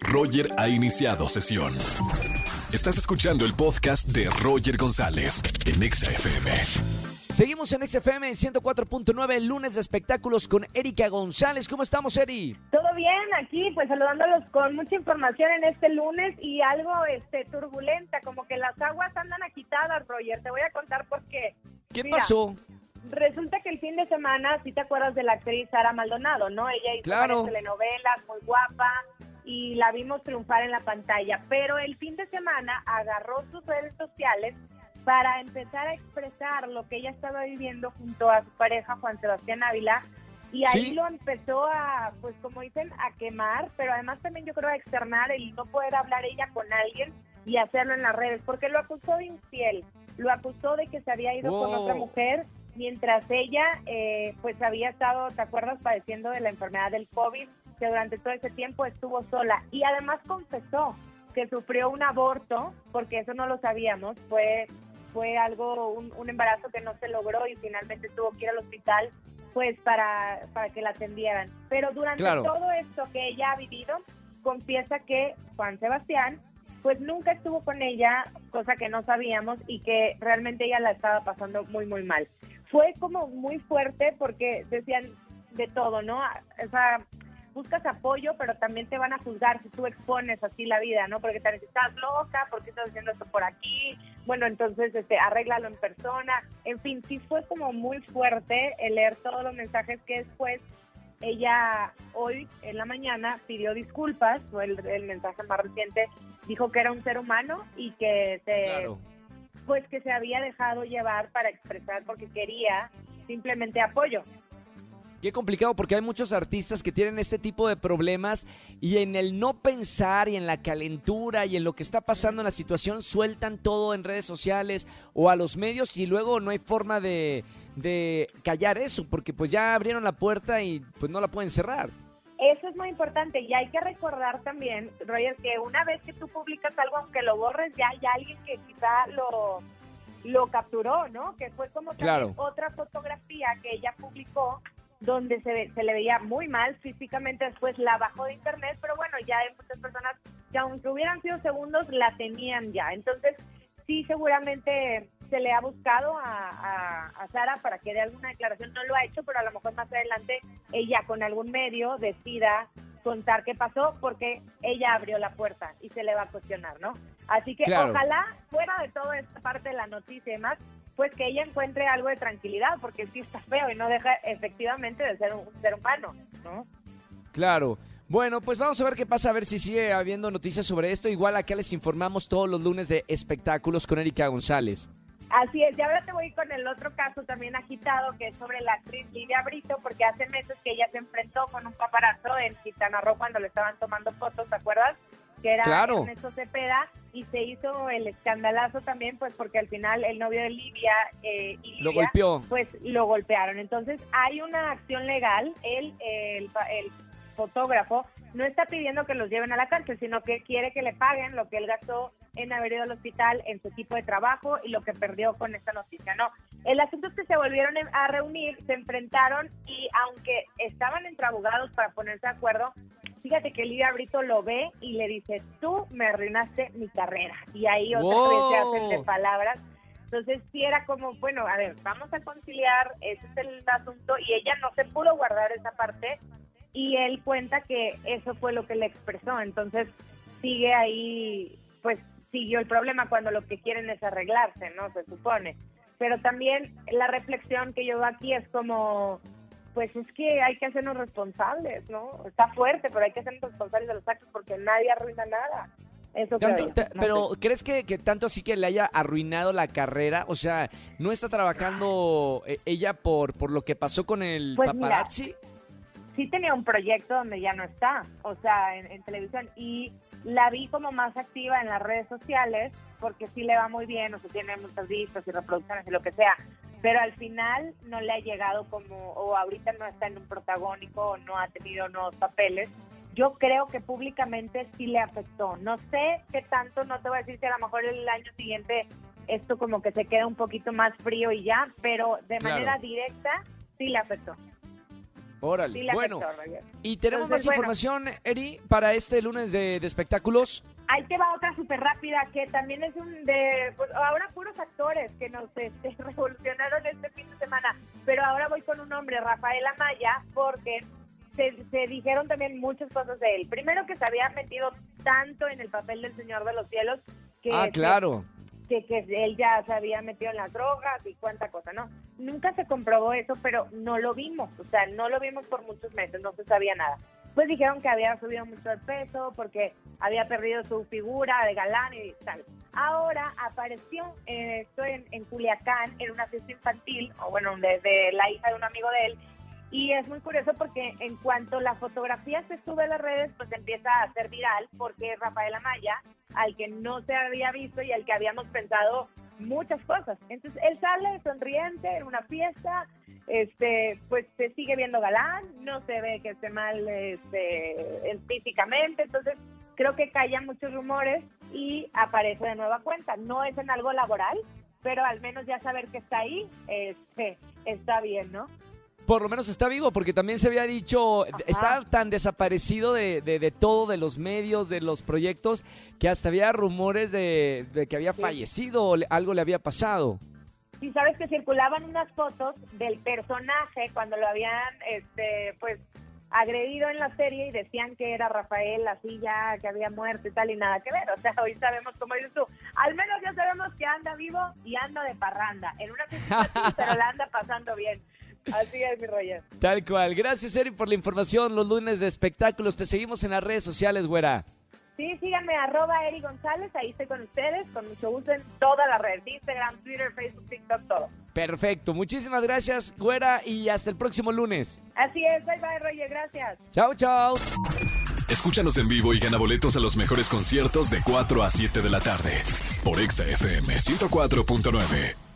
Roger ha iniciado sesión. Estás escuchando el podcast de Roger González en Exa FM. Seguimos en XFM 104.9, lunes de espectáculos con Erika González. ¿Cómo estamos, Eri? Todo bien, aquí pues saludándolos con mucha información en este lunes y algo este turbulenta, como que las aguas andan agitadas, Roger. Te voy a contar por qué. ¿Qué Mira, pasó? Resulta que el fin de semana, si te acuerdas de la actriz Sara Maldonado, ¿no? Ella hizo Claro. varias telenovelas, muy guapa, y la vimos triunfar en la pantalla. Pero el fin de semana agarró sus redes sociales para empezar a expresar lo que ella estaba viviendo junto a su pareja Juan Sebastián Ávila. Y ahí Sí. lo empezó a, pues como dicen, a quemar, pero además también yo creo a externar el no poder hablar ella con alguien y hacerlo en las redes, porque lo acusó de infiel, lo acusó de que se había ido con otra mujer mientras ella eh, pues había estado, ¿te acuerdas?, padeciendo de la enfermedad del COVID, que durante todo ese tiempo estuvo sola y además confesó que sufrió un aborto, porque eso no lo sabíamos, fue fue algo, un, un embarazo que no se logró y finalmente tuvo que ir al hospital pues para, para que la atendieran. Pero durante Claro. todo esto que ella ha vivido, confiesa que Juan Sebastián pues nunca estuvo con ella, cosa que no sabíamos y que realmente ella la estaba pasando muy, muy mal. Fue como muy fuerte porque decían de todo, ¿no? O sea, buscas apoyo, pero también te van a juzgar si tú expones así la vida, ¿no? Porque te estás loca, ¿por qué estás haciendo esto por aquí? Bueno, entonces, este, arréglalo en persona. En fin, sí fue como muy fuerte el leer todos los mensajes que después ella hoy en la mañana pidió disculpas, fue el, el mensaje más reciente, dijo que era un ser humano y que se, Claro. pues que se había dejado llevar para expresar porque quería simplemente apoyo. Qué complicado porque hay muchos artistas que tienen este tipo de problemas y en el no pensar y en la calentura y en lo que está pasando en la situación sueltan todo en redes sociales o a los medios y luego no hay forma de, de callar eso porque pues ya abrieron la puerta y pues no la pueden cerrar. Eso es muy importante y hay que recordar también, Roger, que una vez que tú publicas algo, aunque lo borres, ya hay alguien que quizá lo, lo capturó, ¿no? Que fue como Claro. otra fotografía que ella publicó donde se, ve- se le veía muy mal físicamente, después la bajó de internet, pero bueno, ya hay muchas personas que aunque hubieran sido segundos, la tenían ya. Entonces, sí, seguramente se le ha buscado a, a, a Sara para que dé alguna declaración, no lo ha hecho, pero a lo mejor más adelante ella con algún medio decida contar qué pasó porque ella abrió la puerta y se le va a cuestionar, ¿no? Así que Claro. ojalá, fuera de toda esta parte de la noticia y demás, pues que ella encuentre algo de tranquilidad, porque sí está feo y no deja efectivamente de ser un, un ser humano, ¿no? Claro. Bueno, pues vamos a ver qué pasa, a ver si sigue habiendo noticias sobre esto. Igual acá les informamos todos los lunes de espectáculos con Erika González. Así es, y ahora te voy con el otro caso también agitado, que es sobre la actriz Lidia Brito, porque hace meses que ella se enfrentó con un paparazzo en Quintana Roo cuando le estaban tomando fotos, ¿te acuerdas? Que era Claro. Ernesto Cepeda, y se hizo el escandalazo también, pues porque al final el novio de Lidia eh, y Lo golpeó. pues lo golpearon. Entonces hay una acción legal, él, el, pa- el fotógrafo, no está pidiendo que los lleven a la cárcel, sino que quiere que le paguen lo que él gastó en haber ido al hospital, en su equipo de trabajo y lo que perdió con esta noticia, ¿no? El asunto es que se volvieron a reunir, se enfrentaron y aunque estaban entre abogados para ponerse de acuerdo, fíjate que Lidia Brito lo ve y le dice, tú me arruinaste mi carrera. Y ahí otra Wow. vez se hacen de palabras. Entonces sí era como, bueno, a ver, vamos a conciliar, ese es el asunto, y ella no se pudo guardar esa parte, y él cuenta que eso fue lo que le expresó, entonces sigue ahí, pues siguió el problema cuando lo que quieren es arreglarse, ¿no? Se supone. Pero también la reflexión que yo veo aquí es como, pues es que hay que hacernos responsables, ¿no? Está fuerte, pero hay que hacernos responsables de los actos porque nadie arruina nada. Eso creo Tanto- yo. ta- No pero sé. ¿crees que, que tanto así que le haya arruinado la carrera? O sea, ¿no está trabajando eh, ella por, por lo que pasó con el Pues mira, paparazzi? sí tenía un proyecto donde ya no está, o sea, en, en televisión, y la vi como más activa en las redes sociales, porque sí le va muy bien, o sea, tiene muchas vistas y reproducciones y lo que sea, pero al final no le ha llegado como, o ahorita no está en un protagónico, o no ha tenido nuevos papeles. Yo creo que públicamente sí le afectó. No sé qué tanto, no te voy a decir si a lo mejor el año siguiente esto como que se queda un poquito más frío y ya, pero de Claro. manera directa sí le afectó. Órale, Sí le bueno. afectó. Y tenemos Entonces, más bueno. información, Eri, para este lunes de, de espectáculos. Ahí te va otra súper rápida que también es un de, pues ahora puros actores que nos este, revolucionaron este fin de semana, pero ahora voy con un hombre, Rafael Amaya, porque se, se dijeron también muchas cosas de él. Primero que se había metido tanto en el papel del Señor de los Cielos que, ah, claro. que, que él ya se había metido en las drogas y cuánta cosa, ¿no? Nunca se comprobó eso, pero no lo vimos, o sea, no lo vimos por muchos meses, no se sabía nada. Pues dijeron que había subido mucho de peso porque había perdido su figura de galán y tal. Ahora apareció eh, esto en, en Culiacán en una fiesta infantil, o bueno, desde la hija de un amigo de él, y es muy curioso porque en cuanto la fotografía se sube a las redes, pues empieza a ser viral porque es Rafael Amaya, al que no se había visto y al que habíamos pensado muchas cosas. Entonces él sale sonriente en una fiesta, este, pues se sigue viendo galán, no se ve que esté mal este, físicamente, entonces creo que callan muchos rumores y aparece de nueva cuenta. No es en algo laboral, pero al menos ya saber que está ahí, este, está bien, ¿no? Por lo menos está vivo, porque también se había dicho, Ajá. está tan desaparecido de, de- de todo, de los medios, de los proyectos, que hasta había rumores de, de que había Sí. fallecido o algo le había pasado. Sí, sabes que circulaban unas fotos del personaje cuando lo habían, este, pues, agredido en la serie y decían que era Rafael, así ya, que había muerto y tal, y nada que ver. O sea, hoy sabemos, como dices tú, al menos ya sabemos que anda vivo y anda de parranda, en una infantil, pero la anda pasando bien. Así es, mi Roger. Tal cual. Gracias, Eri, por la información. Los lunes de espectáculos. Te seguimos en las redes sociales, güera. Sí, síganme, arroba Eri González, ahí estoy con ustedes, con mucho gusto en todas las redes, Instagram, Twitter, Facebook, TikTok, todo. Perfecto. Muchísimas gracias, güera, y hasta el próximo lunes. Así es, bye bye, Roger, gracias. Chao, chao. Escúchanos en vivo y gana boletos a los mejores conciertos de 4 a 7 de la tarde por Exa FM 104.9.